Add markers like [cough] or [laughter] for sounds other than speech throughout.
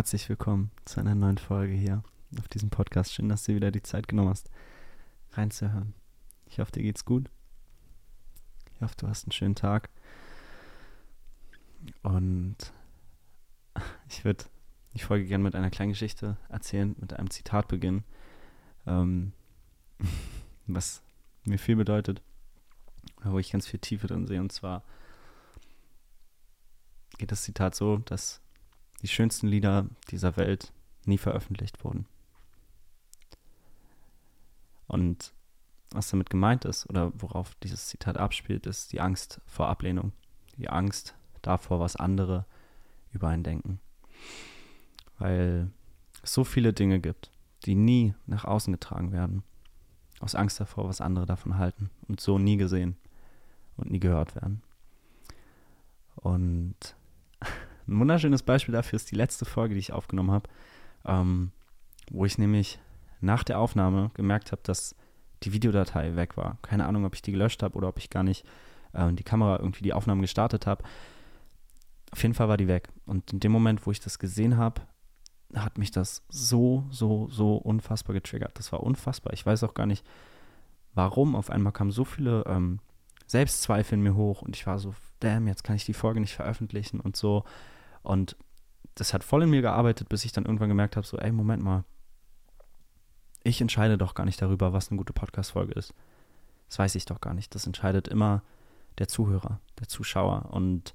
herzlich willkommen zu einer neuen Folge hier auf diesem Podcast. Schön, dass du wieder die Zeit genommen hast, reinzuhören. Ich hoffe, dir geht's gut. Ich hoffe, du hast einen schönen Tag. Und [laughs] ich würde die Folge gerne mit einer kleinen Geschichte erzählen, mit einem Zitat beginnen, ähm, [laughs] was mir viel bedeutet, wo ich ganz viel Tiefe drin sehe. Und zwar geht das Zitat so, dass die schönsten Lieder dieser Welt nie veröffentlicht wurden. Und was damit gemeint ist oder worauf dieses Zitat abspielt, ist die Angst vor Ablehnung, die Angst davor, was andere über einen denken. Weil es so viele Dinge gibt, die nie nach außen getragen werden, aus Angst davor, was andere davon halten und so nie gesehen und nie gehört werden. Und ein wunderschönes Beispiel dafür ist die letzte Folge, die ich aufgenommen habe, ähm, wo ich nämlich nach der Aufnahme gemerkt habe, dass die Videodatei weg war. Keine Ahnung, ob ich die gelöscht habe oder ob ich gar nicht äh, die Kamera irgendwie die Aufnahmen gestartet habe. Auf jeden Fall war die weg. Und in dem Moment, wo ich das gesehen habe, hat mich das so, so, so unfassbar getriggert. Das war unfassbar. Ich weiß auch gar nicht, warum. Auf einmal kamen so viele ähm, Selbstzweifel in mir hoch und ich war so, damn, jetzt kann ich die Folge nicht veröffentlichen und so. Und das hat voll in mir gearbeitet, bis ich dann irgendwann gemerkt habe, so, ey, Moment mal. Ich entscheide doch gar nicht darüber, was eine gute Podcast-Folge ist. Das weiß ich doch gar nicht. Das entscheidet immer der Zuhörer, der Zuschauer. Und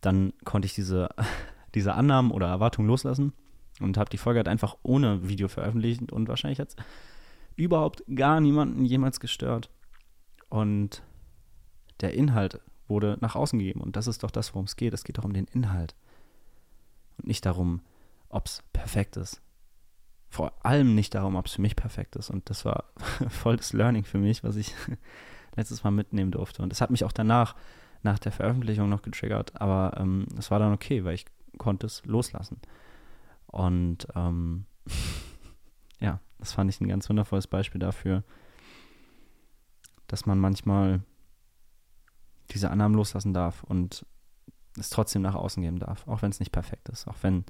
dann konnte ich diese, [laughs] diese Annahmen oder Erwartungen loslassen und habe die Folge halt einfach ohne Video veröffentlicht und wahrscheinlich hat es überhaupt gar niemanden jemals gestört. Und der Inhalt wurde nach außen gegeben und das ist doch das, worum es geht. Es geht doch um den Inhalt und nicht darum, ob es perfekt ist. Vor allem nicht darum, ob es für mich perfekt ist. Und das war [laughs] voll das Learning für mich, was ich [laughs] letztes Mal mitnehmen durfte. Und es hat mich auch danach, nach der Veröffentlichung noch getriggert. Aber ähm, es ähm, war dann okay, weil ich konnte es loslassen. Und ähm, [laughs] ja, das fand ich ein ganz wundervolles Beispiel dafür, dass man manchmal diese Annahmen loslassen darf und es trotzdem nach außen geben darf, auch wenn es nicht perfekt ist, auch wenn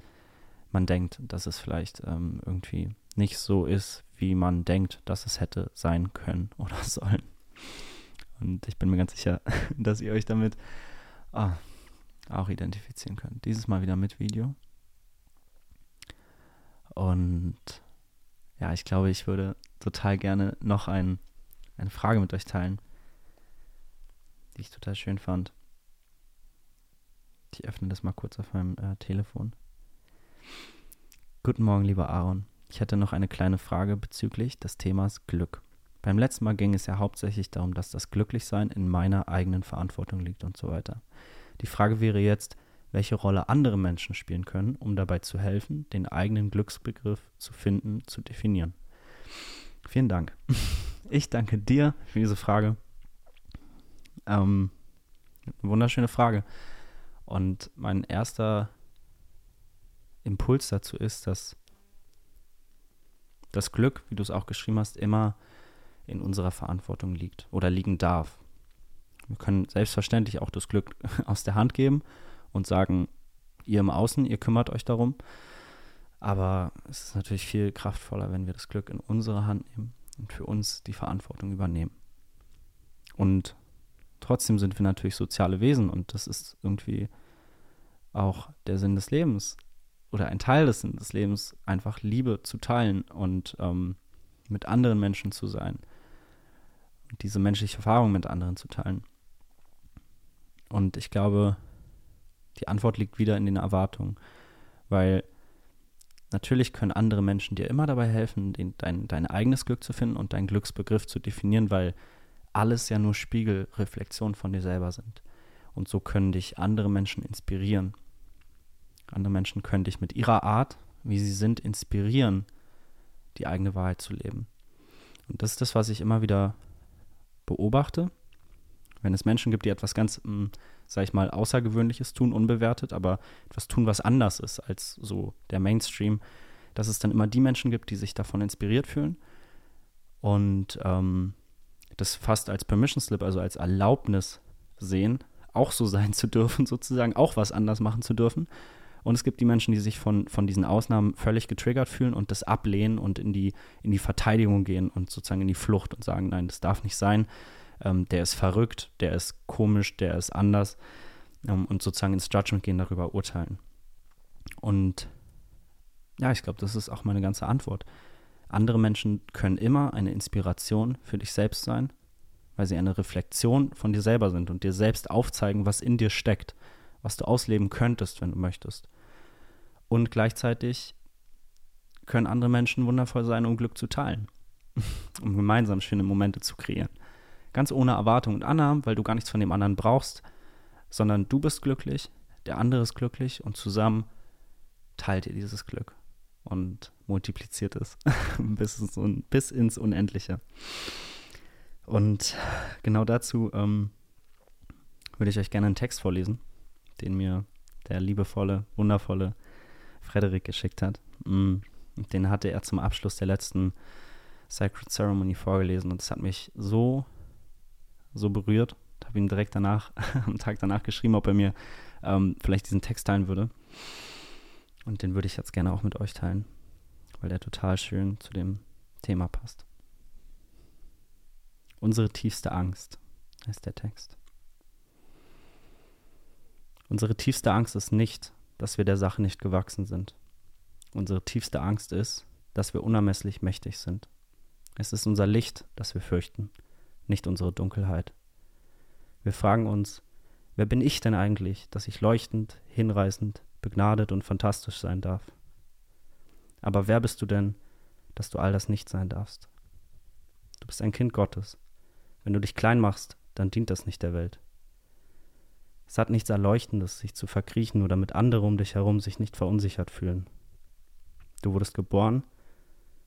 man denkt, dass es vielleicht ähm, irgendwie nicht so ist, wie man denkt, dass es hätte sein können [laughs] oder sollen. Und ich bin mir ganz sicher, [laughs] dass ihr euch damit ah, auch identifizieren könnt. Dieses Mal wieder mit Video. Und ja, ich glaube, ich würde total gerne noch ein, eine Frage mit euch teilen, die ich total schön fand. Ich öffne das mal kurz auf meinem äh, Telefon. Guten Morgen, lieber Aaron. Ich hätte noch eine kleine Frage bezüglich des Themas Glück. Beim letzten Mal ging es ja hauptsächlich darum, dass das Glücklichsein in meiner eigenen Verantwortung liegt und so weiter. Die Frage wäre jetzt, welche Rolle andere Menschen spielen können, um dabei zu helfen, den eigenen Glücksbegriff zu finden, zu definieren. Vielen Dank. [laughs] Ich danke dir für diese Frage. Ähm, wunderschöne Frage. Und mein erster Impuls dazu ist, dass das Glück, wie du es auch geschrieben hast, immer in unserer Verantwortung liegt oder liegen darf. Wir können selbstverständlich auch das Glück [laughs] aus der Hand geben und sagen, ihr im Außen, ihr kümmert euch darum. Aber es ist natürlich viel kraftvoller, wenn wir das Glück in unsere Hand nehmen und für uns die Verantwortung übernehmen. Und trotzdem sind wir natürlich soziale Wesen und das ist irgendwie auch der Sinn des Lebens oder ein Teil des Sinns des Lebens, einfach Liebe zu teilen und ähm, mit anderen Menschen zu sein und diese menschliche Erfahrung mit anderen zu teilen. Und ich glaube, die Antwort liegt wieder in den Erwartungen, weil natürlich können andere Menschen dir immer dabei helfen, den, dein, dein eigenes Glück zu finden und deinen Glücksbegriff zu definieren, weil alles ja nur Spiegelreflexionen von dir selber sind. Und so können dich andere Menschen inspirieren. Andere Menschen können dich mit ihrer Art, wie sie sind, inspirieren, die eigene Wahrheit zu leben. Und das ist das, was ich immer wieder beobachte. Wenn es Menschen gibt, die etwas ganz, hm, sag ich mal, Außergewöhnliches tun, unbewertet, aber etwas tun, was anders ist als so der Mainstream, dass es dann immer die Menschen gibt, die sich davon inspiriert fühlen und ähm, das fast als Permission Slip, also als Erlaubnis sehen, auch so sein zu dürfen, [laughs] sozusagen, auch was anders machen zu dürfen. Und es gibt die Menschen, die sich von, von diesen Ausnahmen völlig getriggert fühlen und das ablehnen und in die, in die Verteidigung gehen und sozusagen in die Flucht und sagen, nein, das darf nicht sein. Ähm, der ist verrückt, der ist komisch, der ist anders. Ähm, und sozusagen ins Judgment gehen, darüber urteilen. Und ja, ich glaube, das ist auch meine ganze Antwort. Andere Menschen können immer eine Inspiration für dich selbst sein, weil sie eine Reflexion von dir selber sind und dir selbst aufzeigen, was in dir steckt was du ausleben könntest, wenn du möchtest. Und gleichzeitig können andere Menschen wundervoll sein, um Glück zu teilen, [laughs] um gemeinsam schöne Momente zu kreieren. Ganz ohne Erwartung und Annahmen, weil du gar nichts von dem anderen brauchst, sondern du bist glücklich, der andere ist glücklich und zusammen teilt ihr dieses Glück und multipliziert [laughs] es bis, ins, bis, ins, Unendliche. Und genau dazu ähm, würde ich euch gerne einen Text vorlesen den mir der liebevolle, wundervolle Frederik geschickt hat. Mm, den hatte er zum Abschluss der letzten Sacred Ceremony vorgelesen und es hat mich so, so berührt. Ich habe ihm direkt danach, [laughs] am Tag danach geschrieben, ob er mir ähm, vielleicht diesen Text teilen würde. Und den würde ich jetzt gerne auch mit euch teilen, weil der total schön zu dem Thema passt. Unsere tiefste Angst ist der Text. Unsere tiefste Angst ist nicht, dass wir der Sache nicht gewachsen sind. Unsere tiefste Angst ist, dass wir unermesslich mächtig sind. Es ist unser Licht, das wir fürchten, nicht unsere Dunkelheit. Wir fragen uns, wer bin ich denn eigentlich, dass ich leuchtend, hinreißend, begnadet und fantastisch sein darf? Aber wer bist du denn, dass du all das nicht sein darfst? Du bist ein Kind Gottes. Wenn du dich klein machst, dann dient das nicht der Welt. Es hat nichts Erleuchtendes, sich zu verkriechen oder mit andere um dich herum sich nicht verunsichert fühlen. Du wurdest geboren,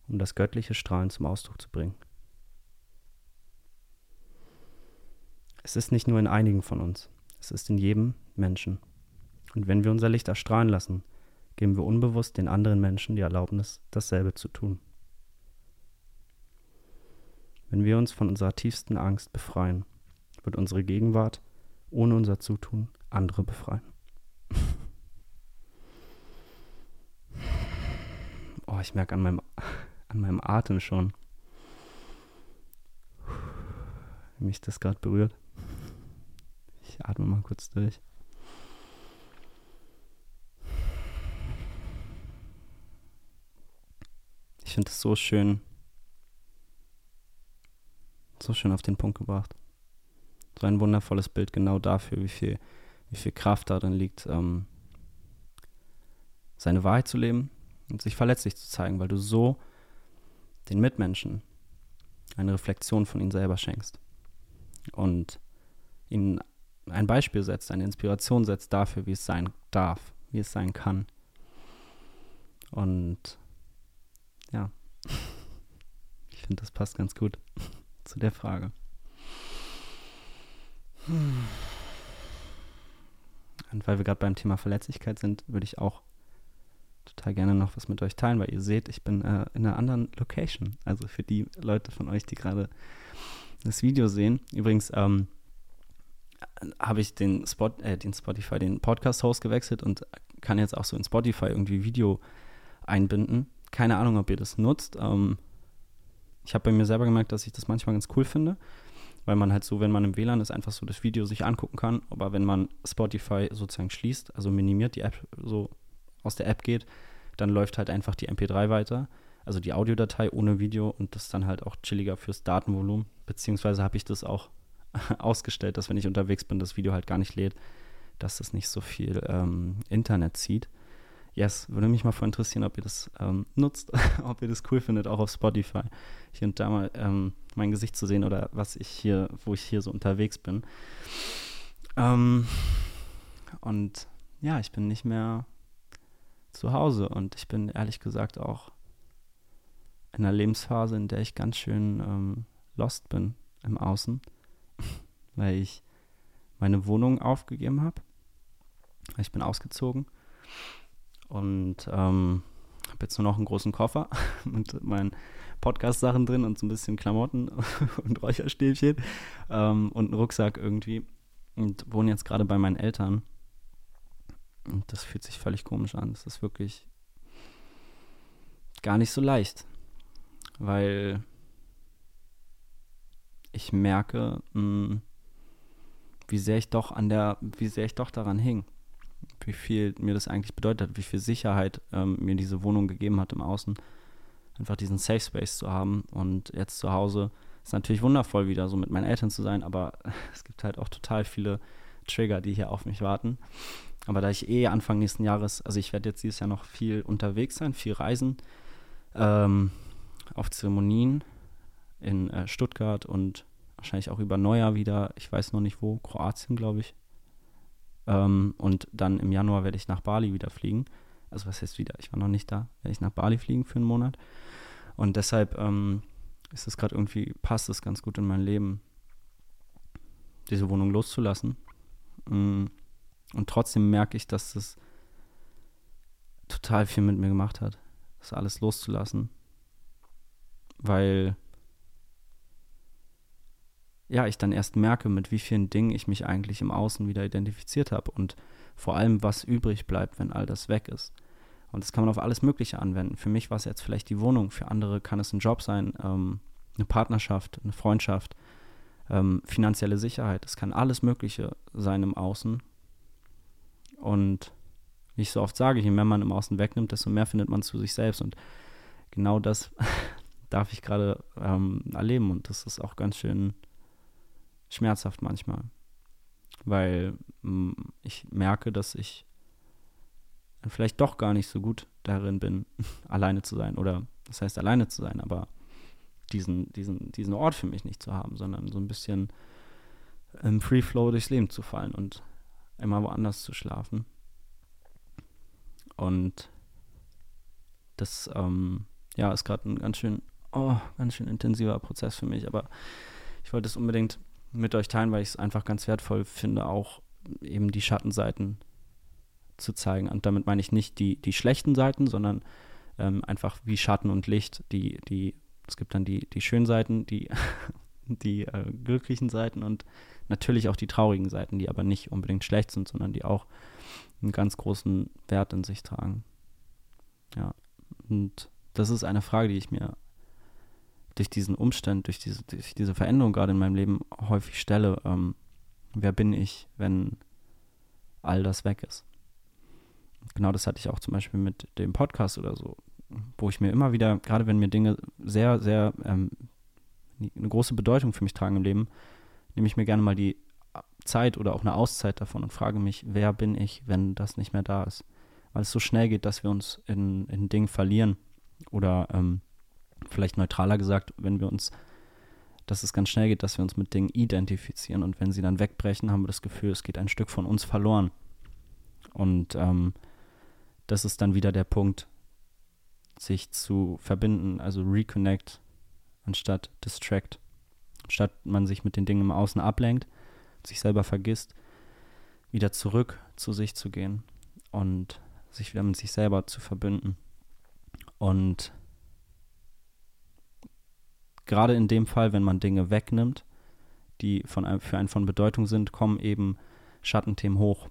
um das göttliche Strahlen zum Ausdruck zu bringen. Es ist nicht nur in einigen von uns, es ist in jedem Menschen. Und wenn wir unser Licht erstrahlen lassen, geben wir unbewusst den anderen Menschen die Erlaubnis, dasselbe zu tun. Wenn wir uns von unserer tiefsten Angst befreien, wird unsere Gegenwart ohne unser Zutun andere befreien. [laughs] Oh, ich merke an meinem, an meinem Atem schon, wie mich das gerade berührt. Ich atme mal kurz durch. Ich finde es so schön, so schön auf den Punkt gebracht so ein wundervolles Bild genau dafür, wie viel, wie viel Kraft darin liegt, ähm, seine Wahrheit zu leben und sich verletzlich zu zeigen, weil du so den Mitmenschen eine Reflexion von ihnen selber schenkst und ihnen ein Beispiel setzt, eine Inspiration setzt dafür, wie es sein darf, wie es sein kann. Und ich finde, das passt ganz gut [laughs] zu der Frage. Und weil wir gerade beim Thema Verletzlichkeit sind, würde ich auch total gerne noch was mit euch teilen, weil ihr seht, ich bin äh, in einer anderen Location. Also für die Leute von euch, die gerade das Video sehen. Übrigens ähm, habe ich den, Spot, äh, den Spotify, den Podcast-Host gewechselt und kann jetzt auch so in Spotify irgendwie Video einbinden. Keine Ahnung, ob ihr das nutzt. Ähm, ich habe bei mir selber gemerkt, dass ich das manchmal ganz cool finde weil man halt so, wenn man im WLAN ist, einfach so das Video sich angucken kann. Aber wenn man Spotify sozusagen schließt, also minimiert, die App so aus der App geht, dann läuft halt einfach die MP3 weiter, also die Audiodatei ohne Video und das ist dann halt auch chilliger fürs Datenvolumen. Beziehungsweise habe ich das auch [laughs] ausgestellt, dass wenn ich unterwegs bin, das Video halt gar nicht lädt, dass es nicht so viel ähm, Internet zieht. Yes, würde mich mal voll interessieren, ob ihr das ähm, nutzt, [laughs] ob ihr das cool findet, auch auf Spotify. Hier und da mal ähm, mein Gesicht zu sehen oder was ich hier, wo ich hier so unterwegs bin. Ähm, und ja, ich bin nicht mehr zu Hause und ich bin ehrlich gesagt auch in einer Lebensphase, in der ich ganz schön ähm, lost bin im Außen, [laughs] weil ich meine Wohnung aufgegeben habe. Ich bin ausgezogen und ähm, habe jetzt nur noch einen großen Koffer [laughs] mit meinen Podcast-Sachen drin und so ein bisschen Klamotten [laughs] und Räucherstäbchen ähm, und einen Rucksack irgendwie und wohne jetzt gerade bei meinen Eltern. Und das fühlt sich völlig komisch an. Das ist wirklich gar nicht so leicht, weil ich merke, mh, hm, wie sehr ich doch an der, wie sehr ich doch daran hing, wie viel mir das eigentlich bedeutet hat, wie viel Sicherheit ähm, mir diese Wohnung gegeben hat im Außen, einfach diesen Safe Space zu haben und jetzt zu Hause ist natürlich wundervoll wieder so mit meinen Eltern zu sein, aber [laughs] es gibt halt auch total viele Trigger, die hier auf mich warten. Aber da ich eh Anfang nächsten Jahres, also ich werde jetzt dieses Jahr noch viel unterwegs sein, viel reisen, ähm, auf Zeremonien in äh, Stuttgart und wahrscheinlich auch über Neujahr wieder, ich weiß noch nicht wo, Kroatien, glaube ich. Ähm, und dann im Januar werde ich nach Bali wieder fliegen. Also was heißt wieder? Ich war noch nicht da. Werde ich nach Bali fliegen für einen Monat. Und deshalb ähm, ist es gerade irgendwie, passt es ganz gut in mein Leben, diese Wohnung loszulassen. Mm, und trotzdem merke ich, dass es total viel mit mir gemacht hat, das alles loszulassen. Weil ja, ich dann erst merke, mit wie vielen Dingen ich mich eigentlich im Außen wieder identifiziert habe und vor allem, was übrig bleibt, wenn all das weg ist. Und das kann man auf alles Mögliche anwenden. Für mich war es jetzt vielleicht die Wohnung, für andere kann es ein Job sein, ähm, eine Partnerschaft, eine Freundschaft, ähm, finanzielle Sicherheit. Es kann alles Mögliche sein im Außen. Und wie ich so oft sage, je mehr man im Außen wegnimmt, desto mehr findet man zu sich selbst. Und genau das [laughs] darf ich gerade ähm, erleben. Und das ist auch ganz schön schmerzhaft manchmal, weil mm, ich merke, dass ich vielleicht doch gar nicht so gut darin bin, [laughs] alleine zu sein. Oder das heißt alleine zu sein, aber diesen, diesen, diesen Ort für mich nicht zu haben, sondern so ein bisschen im Free Flow durchs Leben zu fallen und immer woanders zu schlafen. Und das ähm, ja, ist gerade ein ganz schön, oh, ganz schön intensiver Prozess für mich, aber ich wollte es unbedingt mit euch teilen, weil ich es einfach ganz wertvoll finde, auch eben die Schattenseiten zu zeigen. Und damit meine ich nicht die, die schlechten Seiten, sondern ähm, einfach wie Schatten und Licht. Die, die, es gibt dann die, die schönen Seiten, die, [laughs] die äh, glücklichen Seiten und natürlich auch die traurigen Seiten, die aber nicht unbedingt schlecht sind, sondern die auch einen ganz großen Wert in sich tragen. Ja, und das ist eine Frage, die ich mir durch diesen Umstand, durch diese, durch diese Veränderung gerade in meinem Leben häufig stelle, ähm, wer bin ich, wenn all das weg ist. Genau das hatte ich auch zum Beispiel mit dem Podcast oder so, wo ich mir immer wieder, gerade wenn mir Dinge sehr, sehr ähm, eine große Bedeutung für mich tragen im Leben, nehme ich mir gerne mal die Zeit oder auch eine Auszeit davon und frage mich, wer bin ich, wenn das nicht mehr da ist. Weil es so schnell geht, dass wir uns in, in Dingen verlieren oder ähm, vielleicht neutraler gesagt, wenn wir uns, dass es ganz schnell geht, dass wir uns mit Dingen identifizieren und wenn sie dann wegbrechen, haben wir das Gefühl, es geht ein Stück von uns verloren. Und ähm, das ist dann wieder der Punkt, sich zu verbinden, also reconnect anstatt distract. Statt man sich mit den Dingen im Außen ablenkt, sich selber vergisst, wieder zurück zu sich zu gehen und sich wieder mit sich selber zu verbinden. Und gerade in dem Fall, wenn man Dinge wegnimmt, die von einem, für einen von Bedeutung sind, kommen eben Schattenthemen hoch.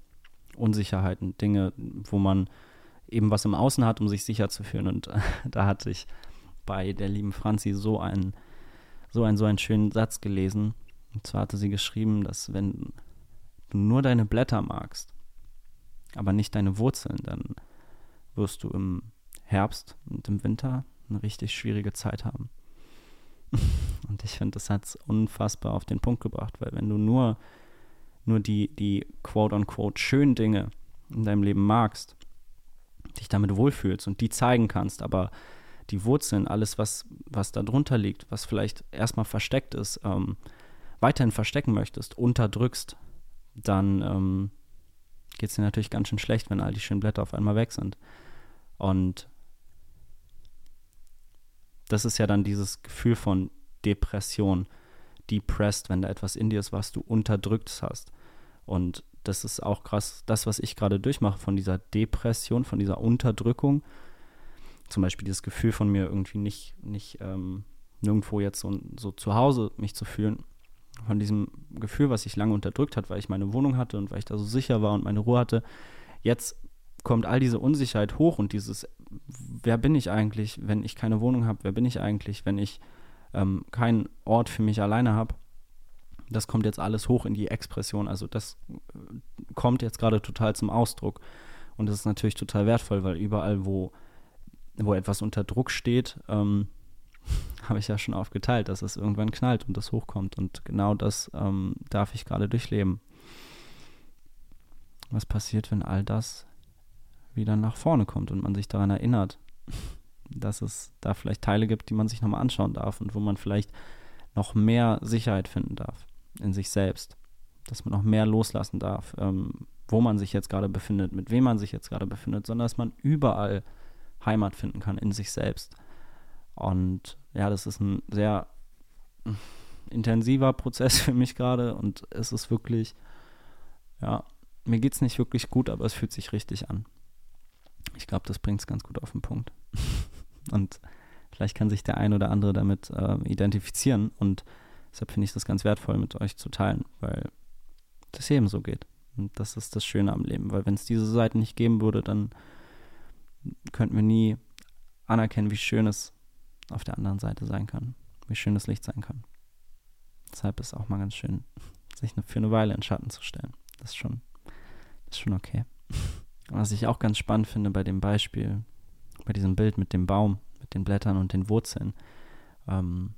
Unsicherheiten, Dinge, wo man eben was im Außen hat, um sich sicher zu fühlen. Und [laughs] da hatte ich bei der lieben Franzi so einen, so einen, so einen schönen Satz gelesen. Und zwar hatte sie geschrieben, dass wenn du nur deine Blätter magst, aber nicht deine Wurzeln, dann wirst du im Herbst und im Winter eine richtig schwierige Zeit haben. [laughs] Und ich finde, das hat es unfassbar auf den Punkt gebracht, weil wenn du nur, nur die, die quote-unquote schönen Dinge in deinem Leben magst, dich damit wohlfühlst und die zeigen kannst, aber die Wurzeln, alles, was, was da drunter liegt, was vielleicht erstmal versteckt ist, ähm, weiterhin verstecken möchtest, unterdrückst, dann ähm, geht es dir natürlich ganz schön schlecht, wenn all die schönen Blätter auf einmal weg sind. Und das ist ja dann dieses Gefühl von Depression, depressed, wenn da etwas in dir ist, was du unterdrückt hast. Und das ist auch krass, das, was ich gerade durchmache von dieser Depression, von dieser Unterdrückung. Zum Beispiel dieses Gefühl von mir irgendwie nicht, nicht ähm, nirgendwo jetzt so, so zu Hause mich zu fühlen. Von diesem Gefühl, was ich lange unterdrückt hat, weil ich meine Wohnung hatte und weil ich da so sicher war und meine Ruhe hatte. Jetzt kommt all diese Unsicherheit hoch und dieses, wer bin ich eigentlich, wenn ich keine Wohnung habe, wer bin ich eigentlich, wenn ich ähm, keinen Ort für mich alleine habe. Das kommt jetzt alles hoch in die Expression. Also das äh, kommt jetzt gerade total zum Ausdruck. Und das ist natürlich total wertvoll, weil überall, wo, wo etwas unter Druck steht, ähm, [laughs] habe ich ja schon aufgeteilt, dass es irgendwann knallt und das hochkommt. Und genau das ähm, darf ich gerade durchleben. Was passiert, wenn all das wieder nach vorne kommt und man sich daran erinnert, dass es da vielleicht Teile gibt, die man sich nochmal anschauen darf und wo man vielleicht noch mehr Sicherheit finden darf in sich selbst, dass man noch mehr loslassen darf, ähm, wo man sich jetzt gerade befindet, mit wem man sich jetzt gerade befindet, sondern dass man überall Heimat finden kann in sich selbst. Und ja, das ist ein sehr intensiver Prozess [laughs] für mich gerade und es ist wirklich, ja, mir geht es nicht wirklich gut, aber es fühlt sich richtig an. Ich glaube, das bringt es ganz gut auf den Punkt. [laughs] und vielleicht kann sich der ein oder andere damit äh, identifizieren und deshalb finde ich das ganz wertvoll, mit euch zu teilen, weil das eben so geht. Und das ist das Schöne am Leben, weil wenn es diese Seiten nicht geben würde, dann könnten wir nie anerkennen, wie schön es auf der anderen Seite sein kann, wie schön das Licht sein kann. Deshalb ist es auch mal ganz schön, [laughs] sich für eine Weile in Schatten zu stellen. Das ist schon, das ist schon okay. [laughs] Was ich auch ganz spannend finde bei dem Beispiel, bei diesem Bild mit dem Baum, mit den Blättern und den Wurzeln, ähm,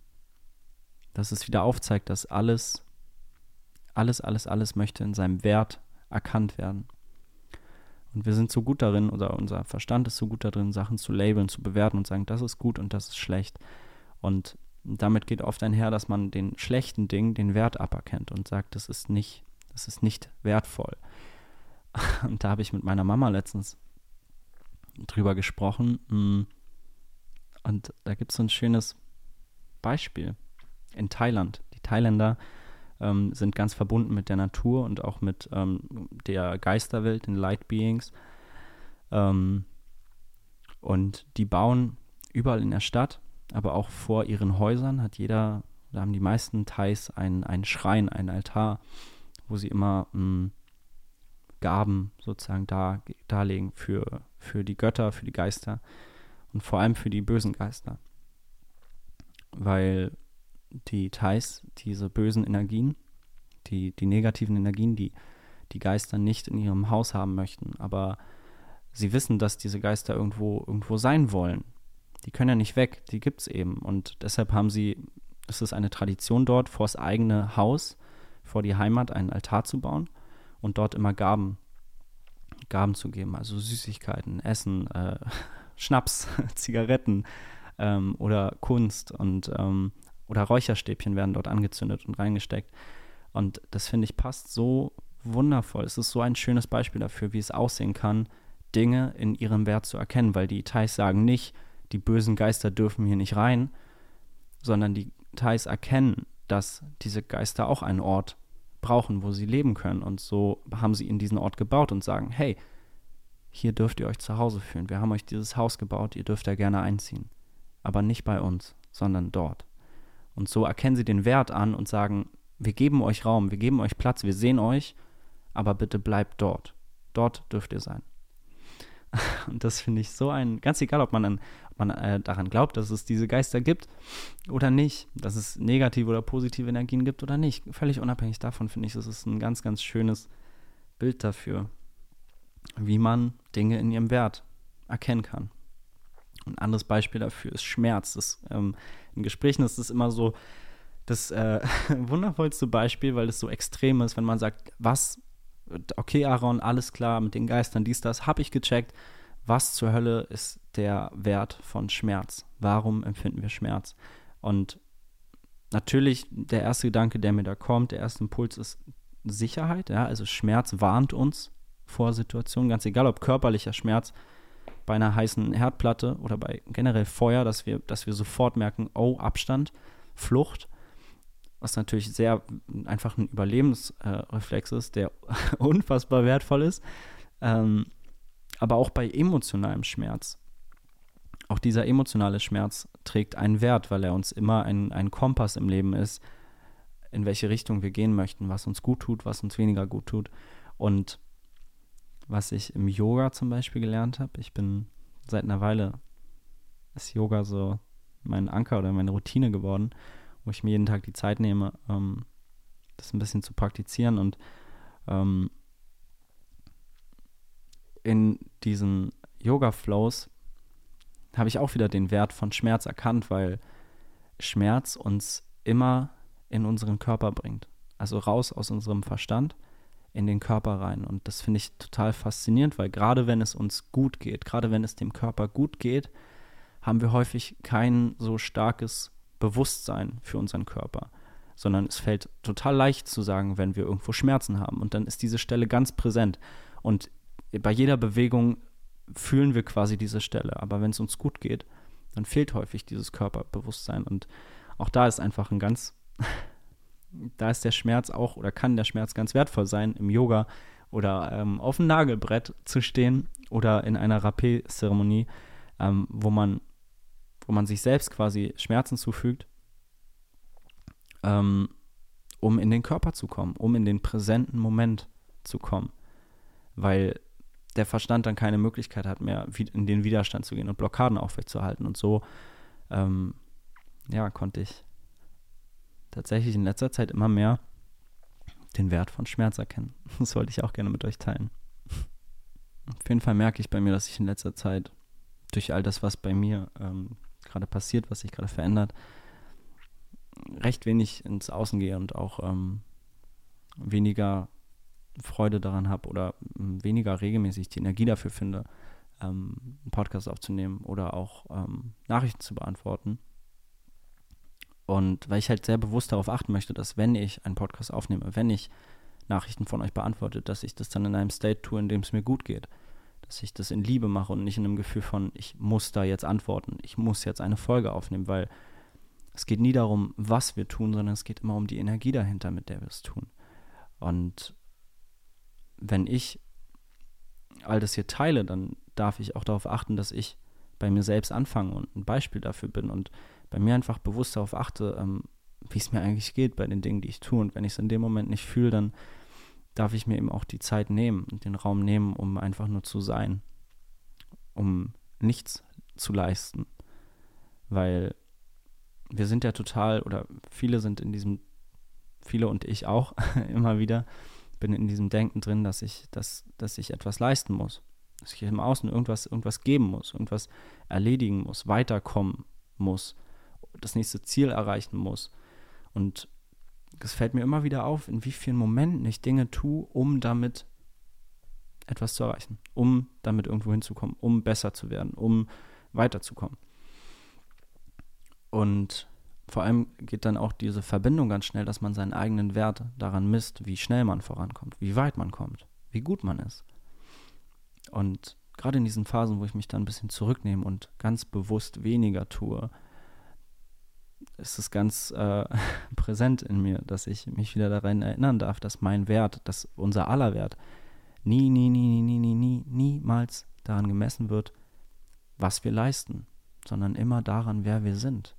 dass es wieder aufzeigt, dass alles, alles, alles, alles möchte in seinem Wert erkannt werden. Und wir sind so gut darin, oder unser Verstand ist so gut darin, Sachen zu labeln, zu bewerten und sagen, das ist gut und das ist schlecht. Und damit geht oft einher, dass man den schlechten Dingen den Wert aberkennt und sagt, das ist nicht, das ist nicht wertvoll. [laughs] Und da habe ich mit meiner Mama letztens drüber gesprochen. Mm, und da gibt es so ein schönes Beispiel in Thailand. Die Thailänder ähm, sind ganz verbunden mit der Natur und auch mit ähm, der Geisterwelt, den Light Beings. Ähm, und die bauen überall in der Stadt, aber auch vor ihren Häusern hat jeder, da haben die meisten Thais einen, einen Schrein, einen Altar, wo sie immer mh, mm, Gaben sozusagen da, darlegen für, für die Götter, für die Geister und vor allem für die bösen Geister. Weil die Thais diese bösen Energien, die, die negativen Energien, die die Geister nicht in ihrem Haus haben möchten, aber sie wissen, dass diese Geister irgendwo, irgendwo sein wollen. Die können ja nicht weg, die gibt es eben. Und deshalb haben sie, es ist eine Tradition dort, vor das eigene Haus, vor die Heimat einen Altar zu bauen und dort immer Gaben, Gaben zu geben, also Süßigkeiten, Essen, äh, [laughs] Schnaps, [laughs] Zigaretten ähm, oder Kunst und ähm, oder Räucherstäbchen werden dort angezündet und reingesteckt. Und das finde ich passt so wundervoll. Es ist so ein schönes Beispiel dafür, wie es aussehen kann, Dinge in ihrem Wert zu erkennen, weil die Thais sagen nicht, die bösen Geister dürfen hier nicht rein, sondern die Thais erkennen, dass diese Geister auch einen Ort brauchen, wo sie leben können. Und so haben sie in diesen Ort gebaut und sagen, hey, hier dürft ihr euch zu Hause fühlen. Wir haben euch dieses Haus gebaut, ihr dürft da gerne einziehen. Aber nicht bei uns, sondern dort. Und so erkennen sie den Wert an und sagen, wir geben euch Raum, wir geben euch Platz, wir sehen euch, aber bitte bleibt dort. Dort dürft ihr sein. [laughs] Und das finde ich so ein, ganz egal, ob man, an, ob man äh, daran glaubt, dass es diese Geister gibt oder nicht, dass es negative oder positive Energien gibt oder nicht. Völlig unabhängig davon finde ich, das ist ein ganz, ganz schönes Bild dafür, wie man Dinge in ihrem Wert erkennen kann. Ein anderes Beispiel dafür ist Schmerz. Das, ähm, in Gesprächen ist es immer so das äh, [laughs] wundervollste Beispiel, weil es so extrem ist, wenn man sagt, was okay, Aaron, alles klar mit den Geistern, dies, das, habe ich gecheckt. Was zur Hölle ist der Wert von Schmerz? Warum empfinden wir Schmerz? Und natürlich, der erste Gedanke, der mir da kommt, der erste Impuls ist Sicherheit. Ja? Also Schmerz warnt uns vor Situationen, ganz egal, ob körperlicher Schmerz bei einer heißen Herdplatte oder bei generell Feuer, dass wir, dass wir sofort merken, oh, Flucht was natürlich sehr einfach ein Überlebensreflex ist, der [laughs] unfassbar wertvoll ist. Ähm, aber auch bei emotionalem Schmerz. Auch dieser emotionale Schmerz trägt einen Wert, weil er uns immer ein, ein Kompass im Leben ist, in welche Richtung wir gehen möchten, was uns gut tut, was uns weniger gut tut. Und was ich im Yoga zum Beispiel gelernt habe. Ich bin seit einer Weile, ist Yoga so mein Anker oder meine Routine geworden, wo ich mir jeden Tag die Zeit nehme, ähm, das ein bisschen zu praktizieren und ähm, in diesen Yoga-Flows habe ich auch wieder den Wert von Schmerz erkannt, weil Schmerz uns immer in unseren Körper bringt. Also raus aus unserem Verstand in den Körper rein. Und das finde ich total faszinierend, weil gerade wenn es uns gut geht, gerade wenn es dem Körper gut geht, haben wir häufig kein so starkes Bewusstsein für unseren Körper, sondern es fällt total leicht zu sagen, wenn wir irgendwo Schmerzen haben. Und dann ist diese Stelle ganz präsent. Und bei jeder Bewegung fühlen wir quasi diese Stelle. Aber wenn es uns gut geht, dann fehlt häufig dieses Körperbewusstsein. Und auch da ist einfach ein ganz [laughs] da ist der Schmerz auch oder kann der Schmerz ganz wertvoll sein, im Yoga oder ähm, auf dem Nagelbrett zu stehen oder in einer Rapé-Zeremonie, ähm, wo, man, wo man sich selbst quasi Schmerzen zufügt, ähm, um in den Körper zu kommen, um in den präsenten Moment zu kommen. Weil der Verstand dann keine Möglichkeit hat mehr, in den Widerstand zu gehen und Blockaden aufrechtzuerhalten. Und so, ähm, ja, konnte ich tatsächlich in letzter Zeit immer mehr den Wert von Schmerz erkennen. [laughs] Das wollte ich auch gerne mit euch teilen. Auf jeden Fall merke ich bei mir, dass ich in letzter Zeit durch all das, was bei mir ähm, gerade passiert, was sich gerade verändert, recht wenig ins Außen gehe und auch ähm, weniger Freude daran habe oder ähm, weniger regelmäßig die Energie dafür finde, ähm, einen Podcast aufzunehmen oder auch ähm, Nachrichten zu beantworten. Und weil ich halt sehr bewusst darauf achten möchte, dass wenn ich einen Podcast aufnehme, wenn ich Nachrichten von euch beantworte, dass ich das dann in einem State tue, in dem es mir gut geht. Dass ich das in Liebe mache und nicht in einem Gefühl von, ich muss da jetzt antworten, ich muss jetzt eine Folge aufnehmen, weil es geht nie darum, was wir tun, sondern es geht immer um die Energie dahinter, mit der wir es tun. Und wenn ich all das hier teile, dann darf ich auch darauf achten, dass ich bei mir selbst anfange und ein Beispiel dafür bin und bei mir einfach bewusst darauf achte, ähm, wie es mir eigentlich geht bei den Dingen, die ich tue. Und wenn ich es in dem Moment nicht fühle, dann darf ich mir eben auch die Zeit nehmen und den Raum nehmen, um einfach nur zu sein, um nichts zu leisten. Weil wir sind ja total, oder viele sind in diesem, viele und ich auch [laughs] immer wieder, bin in diesem Denken drin, dass ich, dass, dass ich etwas leisten muss. Dass ich im Außen irgendwas, irgendwas geben muss, irgendwas erledigen muss, weiterkommen muss das nächste Ziel erreichen muss. Und es fällt mir immer wieder auf, in wie vielen Momenten ich Dinge tue, um damit etwas zu erreichen, um damit irgendwo hinzukommen, um besser zu werden, um weiterzukommen. Und vor allem geht dann auch diese Verbindung ganz schnell, dass man seinen eigenen Wert daran misst, wie schnell man vorankommt, wie weit man kommt, wie gut man ist. Und gerade in diesen Phasen, wo ich mich dann ein bisschen zurücknehme und ganz bewusst weniger tue, ist es ganz äh, [laughs] präsent in mir, dass ich mich wieder daran erinnern darf, dass mein Wert, dass unser aller Wert nie, nie, nie, nie, nie, nie, niemals daran gemessen wird, was wir leisten, sondern immer daran, wer wir sind.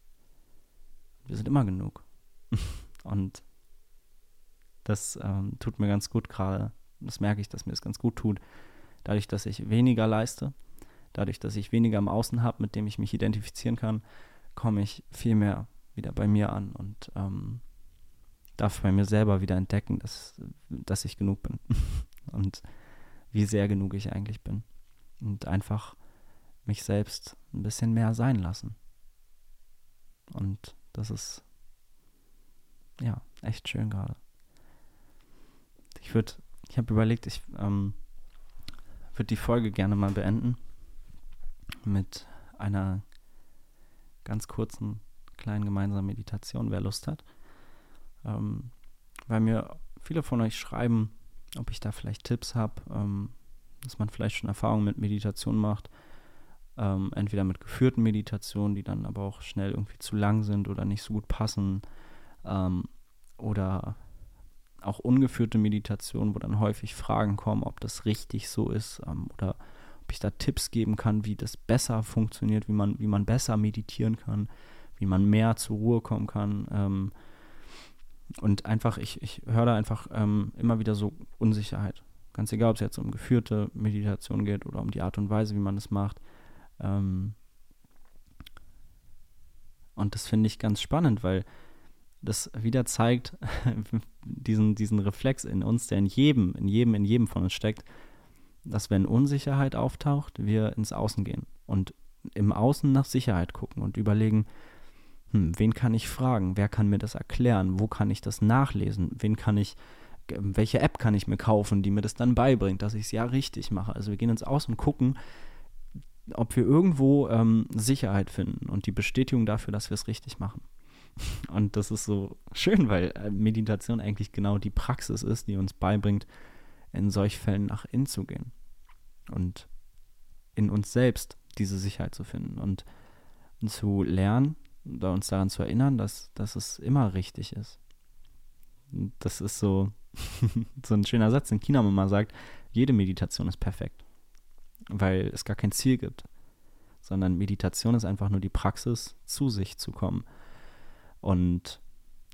Wir sind immer genug. [laughs] Und das ähm, tut mir ganz gut gerade. Das merke ich, dass mir das ganz gut tut. Dadurch, dass ich weniger leiste, dadurch, dass ich weniger im Außen habe, mit dem ich mich identifizieren kann, komme ich viel mehr wieder bei mir an und ähm, darf bei mir selber wieder entdecken, dass, dass ich genug bin [laughs] und wie sehr genug ich eigentlich bin. Und einfach mich selbst ein bisschen mehr sein lassen. Und das ist ja echt schön gerade. Ich würde, ich habe überlegt, ich ähm, würde die Folge gerne mal beenden mit einer ganz kurzen kleinen gemeinsamen Meditation, wer Lust hat. Ähm, weil mir viele von euch schreiben, ob ich da vielleicht Tipps habe, ähm, dass man vielleicht schon Erfahrungen mit Meditation macht. Ähm, entweder mit geführten Meditationen, die dann aber auch schnell irgendwie zu lang sind oder nicht so gut passen. Ähm, oder auch ungeführte Meditationen, wo dann häufig Fragen kommen, ob das richtig so ist ähm, oder ob ich da Tipps geben kann, wie das besser funktioniert, wie man, wie man besser meditieren kann wie man mehr zur Ruhe kommen kann. Ähm, und einfach, ich, ich höre da einfach ähm, immer wieder so Unsicherheit Ganz egal, ob es jetzt um geführte Meditation geht oder um die Art und Weise, wie man es macht. Ähm und das finde ich ganz spannend, weil das wieder zeigt [laughs] diesen, diesen Reflex in uns, der in jedem, in jedem, in jedem von uns steckt, dass wenn Unsicherheit auftaucht, wir ins Außen gehen und im Außen nach Sicherheit gucken und überlegen, hm, wen kann ich fragen, wer kann mir das erklären, wo kann ich das nachlesen, wen kann ich, welche App kann ich mir kaufen, die mir das dann beibringt, dass ich es ja richtig mache. Also wir gehen ins Außen und gucken, ob wir irgendwo ähm, Sicherheit finden und die Bestätigung dafür, dass wir es richtig machen. [laughs] Und das ist so schön, weil äh, Meditation eigentlich genau die Praxis ist, die uns beibringt, in solch Fällen nach innen zu gehen und in uns selbst diese Sicherheit zu finden und zu lernen oder uns daran zu erinnern, dass, dass es immer richtig ist. Das ist so, [laughs] so ein schöner Satz, den China mal sagt, jede Meditation ist perfekt, weil es gar kein Ziel gibt, sondern Meditation ist einfach nur die Praxis, zu sich zu kommen und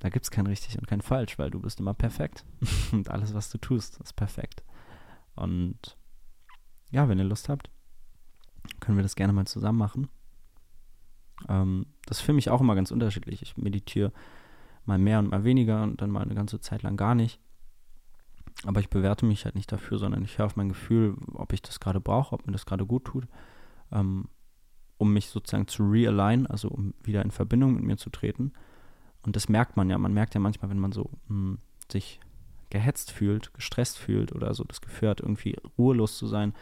da gibt es kein richtig und kein falsch, weil du bist immer perfekt. [laughs] und alles, was du tust, ist perfekt. Und ja, wenn ihr Lust habt, können wir das gerne mal zusammen machen. Ähm, das ist für mich auch immer ganz unterschiedlich. Ich meditiere mal mehr und mal weniger und dann mal eine ganze Zeit lang gar nicht. Aber ich bewerte mich halt nicht dafür, sondern ich höre auf mein Gefühl, ob ich das gerade brauche, ob mir das gerade gut tut, ähm, um mich sozusagen zu realign, also um wieder in Verbindung mit mir zu treten und das merkt man ja. Man merkt ja manchmal, wenn man so mh, hm, sich gehetzt fühlt, gestresst fühlt oder so das Gefühl hat, irgendwie ruhelos zu sein.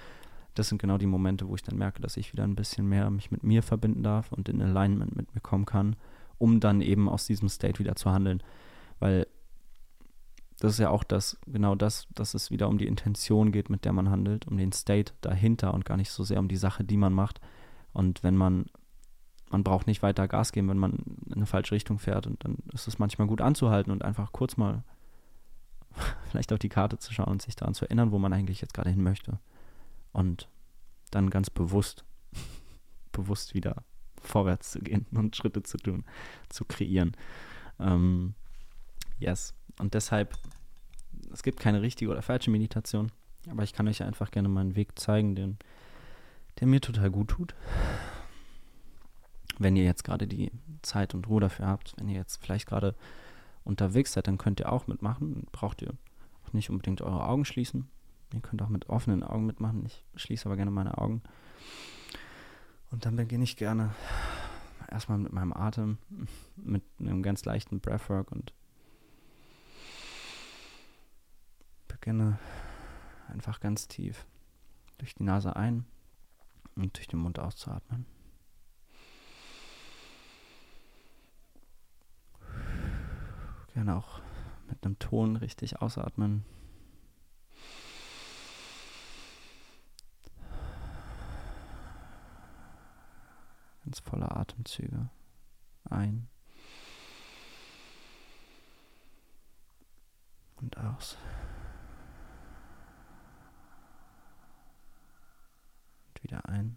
Das sind genau die Momente, wo ich dann merke, dass ich wieder ein bisschen mehr mich mit mir verbinden darf und in Alignment mit mir kommen kann, um dann eben aus diesem State wieder zu handeln. Weil das ist ja auch das, genau das, dass es wieder um die Intention geht, mit der man handelt, um den State dahinter und gar nicht so sehr um die Sache, die man macht. Und wenn man man braucht nicht weiter Gas geben, wenn man in eine falsche Richtung fährt. Und dann ist es manchmal gut anzuhalten und einfach kurz mal [laughs] vielleicht auf die Karte zu schauen und sich daran zu erinnern, wo man eigentlich jetzt gerade hin möchte. Und dann ganz bewusst, [laughs] bewusst wieder vorwärts zu gehen und Schritte zu tun, zu kreieren. Ähm, yes. Und deshalb, es gibt keine richtige oder falsche Meditation, aber ich kann euch einfach gerne meinen Weg zeigen, den, der mir total gut tut wenn ihr jetzt gerade die Zeit und Ruhe dafür habt, wenn ihr jetzt vielleicht gerade unterwegs seid, dann könnt ihr auch mitmachen. Braucht ihr auch nicht unbedingt eure Augen schließen. Ihr könnt auch mit offenen Augen mitmachen. Ich schließe aber gerne meine Augen. Und dann beginne ich gerne erstmal mit meinem Atem, mit einem ganz leichten Breathwork und beginne einfach ganz tief durch die Nase ein und durch den Mund auszuatmen. Gerne auch mit einem Ton richtig ausatmen. Ganz voller Atemzüge. Ein. Und aus. Und wieder ein.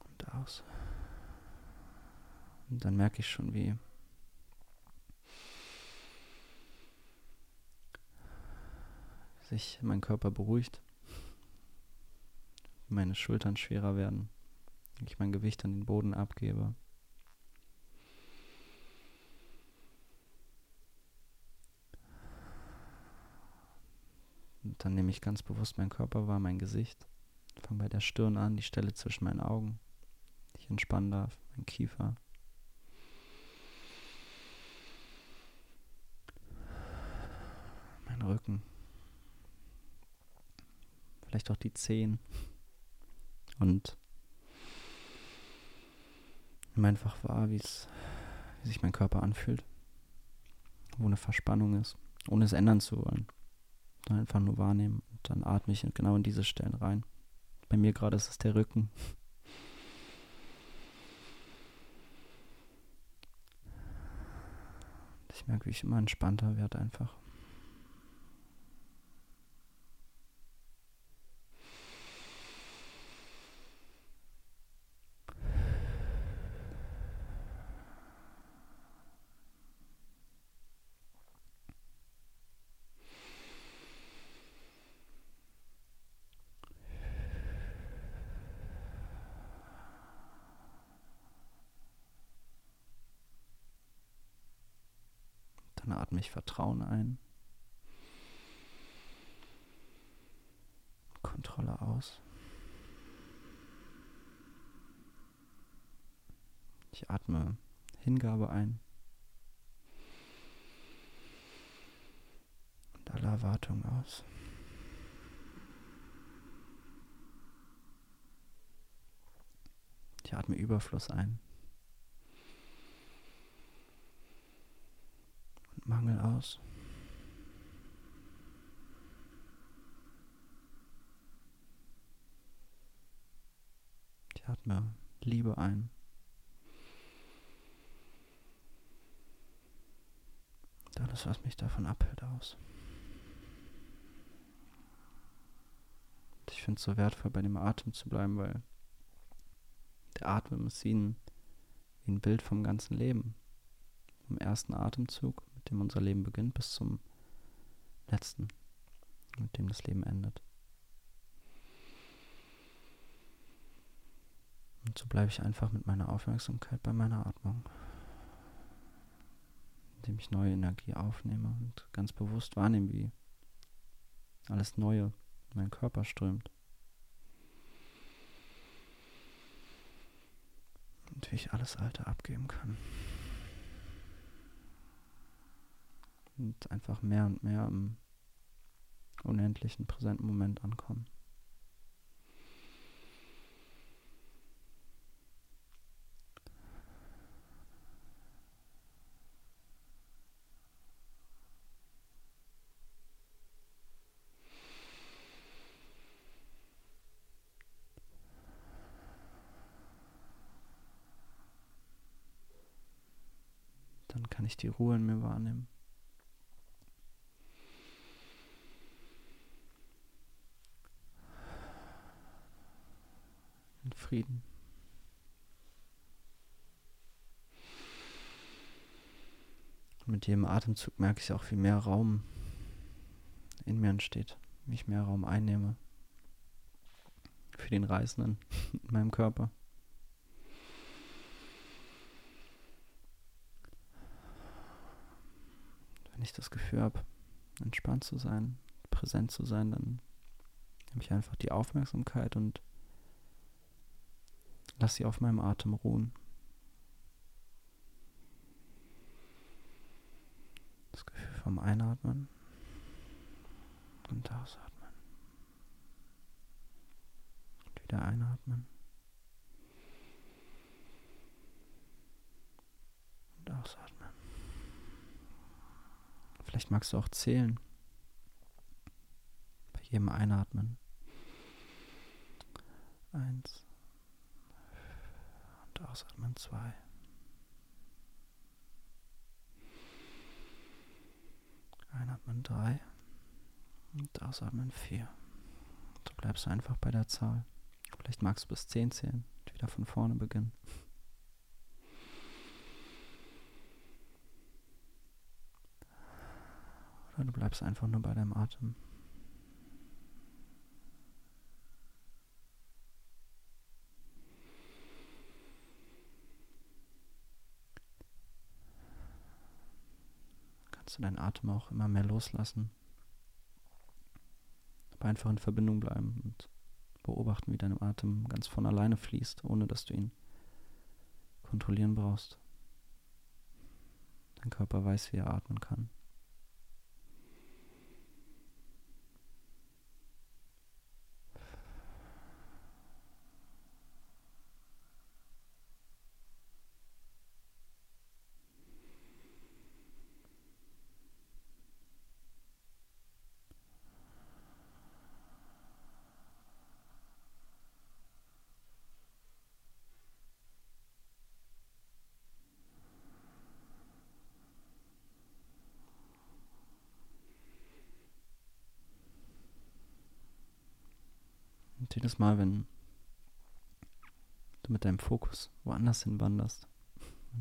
Und aus. Und dann merke ich schon, wie sich mein Körper beruhigt, meine Schultern schwerer werden, ich mein Gewicht an den Boden abgebe. Und dann nehme ich ganz bewusst meinen Körper wahr, mein Gesicht. Fange bei der Stirn an, die Stelle zwischen meinen Augen, die ich entspannen darf, mein Kiefer. Rücken. Vielleicht auch die Zehen. Und nimm einfach wahr, wie sich mein Körper anfühlt. Wo eine Verspannung ist, ohne es ändern zu wollen. Dann einfach nur wahrnehmen und dann atme ich genau in diese Stellen rein. Bei mir gerade ist es der Rücken. Ich merke, wie ich immer entspannter werde einfach. Atme ich Vertrauen ein. Kontrolle aus. Ich atme Hingabe ein. Und alle Erwartungen aus. Ich atme Überfluss ein. Mangel aus. Ich atme Liebe ein. Und alles, was mich davon abhält, aus. ich finde es so wertvoll, bei dem Atem zu bleiben, weil der Atem ist wie ein, wie ein Bild vom ganzen Leben. Vom ersten Atemzug, mit dem unser Leben beginnt, bis zum letzten, mit dem das Leben endet. Und so bleibe ich einfach mit meiner Aufmerksamkeit bei meiner Atmung, indem ich neue Energie aufnehme und ganz bewusst wahrnehme, wie alles Neue in meinen Körper strömt. Und wie ich alles Alte abgeben kann. Und einfach mehr und mehr im unendlichen präsenten Moment ankommen. dann kann ich die Ruhe in mir wahrnehmen. Frieden. Mit jedem Atemzug merke ich auch, wie mehr Raum in mir entsteht, wie ich mehr Raum einnehme für den Reisenden [laughs] in meinem Körper. ich das Gefühl habe, entspannt zu sein, präsent zu sein, dann habe ich einfach die Aufmerksamkeit und lasse sie auf meinem Atem ruhen. Das Gefühl vom Einatmen und Ausatmen. Und wieder einatmen. Und ausatmen. Vielleicht magst du auch zählen. Bei jedem Einatmen. Eins. Und ausatmen zwei. Einatmen drei. Und ausatmen vier. Du bleibst einfach bei der Zahl. Vielleicht magst du bis zehn zählen und wieder von vorne beginnen. Oder du bleibst einfach nur bei deinem Atem. Kannst du deinen Atem auch immer mehr loslassen. Aber einfach in Verbindung bleiben und beobachten, wie dein Atem ganz von alleine fließt, ohne dass du ihn kontrollieren brauchst. Dein Körper weiß, wie er atmen kann. Und jedes Mal, wenn du mit deinem Fokus woanders hinwanderst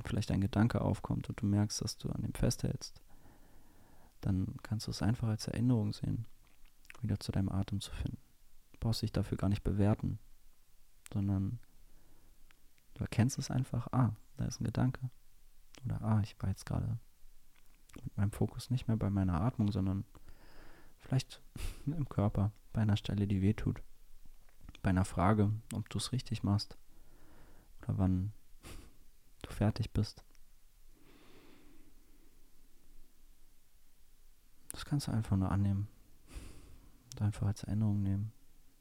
vielleicht ein Gedanke aufkommt und du merkst, dass du an dem festhältst, dann kannst du es einfach als Erinnerung sehen, wieder zu deinem Atem zu finden. Du brauchst dich dafür gar nicht bewerten, sondern du erkennst es einfach, ah, da ist ein Gedanke. Oder ah, ich war jetzt gerade mit meinem Fokus nicht mehr bei meiner Atmung, sondern vielleicht [laughs] im Körper, bei einer Stelle, die weh tut. Bei einer Frage, ob du es richtig machst oder wann du fertig bist. Das kannst du einfach nur annehmen und einfach als Erinnerung nehmen,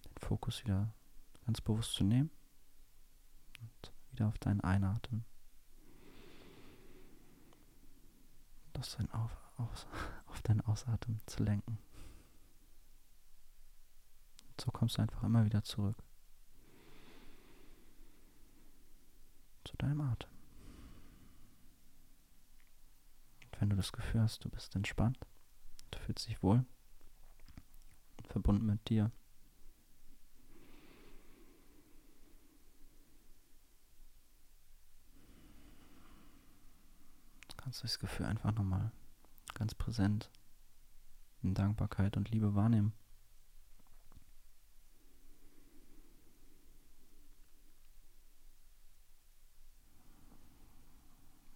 den Fokus wieder ganz bewusst zu nehmen und wieder auf deinen Einatmen. Das [laughs] auf, auf, auf dein Ausatmen zu lenken. So kommst du einfach immer wieder zurück zu deinem Atem. Und wenn du das Gefühl hast, du bist entspannt, du fühlst dich wohl, verbunden mit dir, kannst du das Gefühl einfach nochmal ganz präsent in Dankbarkeit und Liebe wahrnehmen.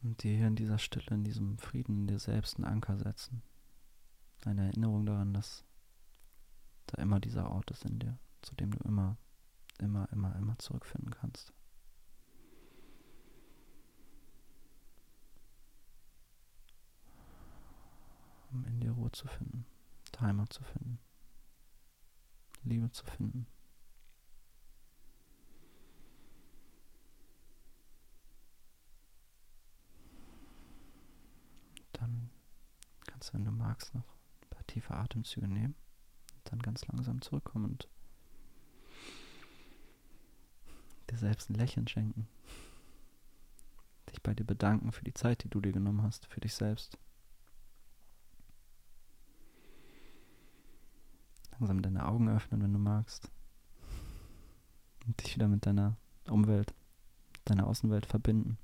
Und dir hier in dieser Stille, in diesem Frieden in dir selbst einen Anker setzen. Eine Erinnerung daran, dass da immer dieser Ort ist in dir, zu dem du immer, immer, immer, immer zurückfinden kannst. Um in dir Ruhe zu finden, Heimat zu finden, Liebe zu finden. Dann kannst du, wenn du magst, noch ein paar tiefe Atemzüge nehmen und dann ganz langsam zurückkommen und dir selbst ein Lächeln schenken. Dich bei dir bedanken für die Zeit, die du dir genommen hast, für dich selbst. Langsam deine Augen öffnen, wenn du magst. Und dich wieder mit deiner Umwelt, deiner Außenwelt verbinden.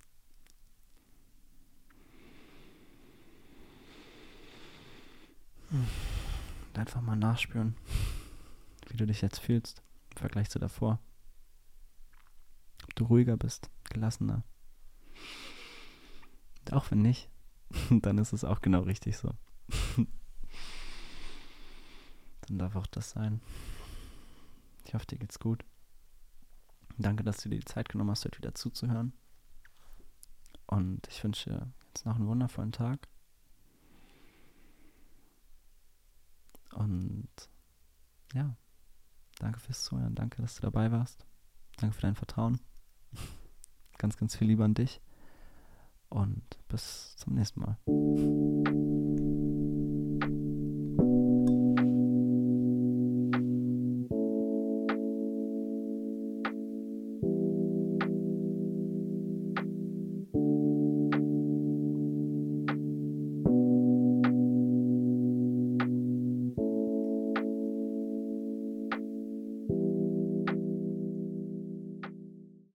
Einfach mal nachspüren, wie du dich jetzt fühlst im Vergleich zu davor. Ob du ruhiger bist, gelassener. Und auch wenn nicht, [laughs] dann ist es auch genau richtig so. [laughs] dann darf auch das sein. Ich hoffe, dir geht's gut. Danke, dass du dir die Zeit genommen hast, heute wieder zuzuhören. Und ich wünsche dir jetzt noch einen wundervollen Tag. Und ja, danke fürs Zuhören. Danke, dass du dabei warst. Danke für dein Vertrauen. [laughs] ganz, ganz viel Liebe an dich. Und bis zum nächsten Mal.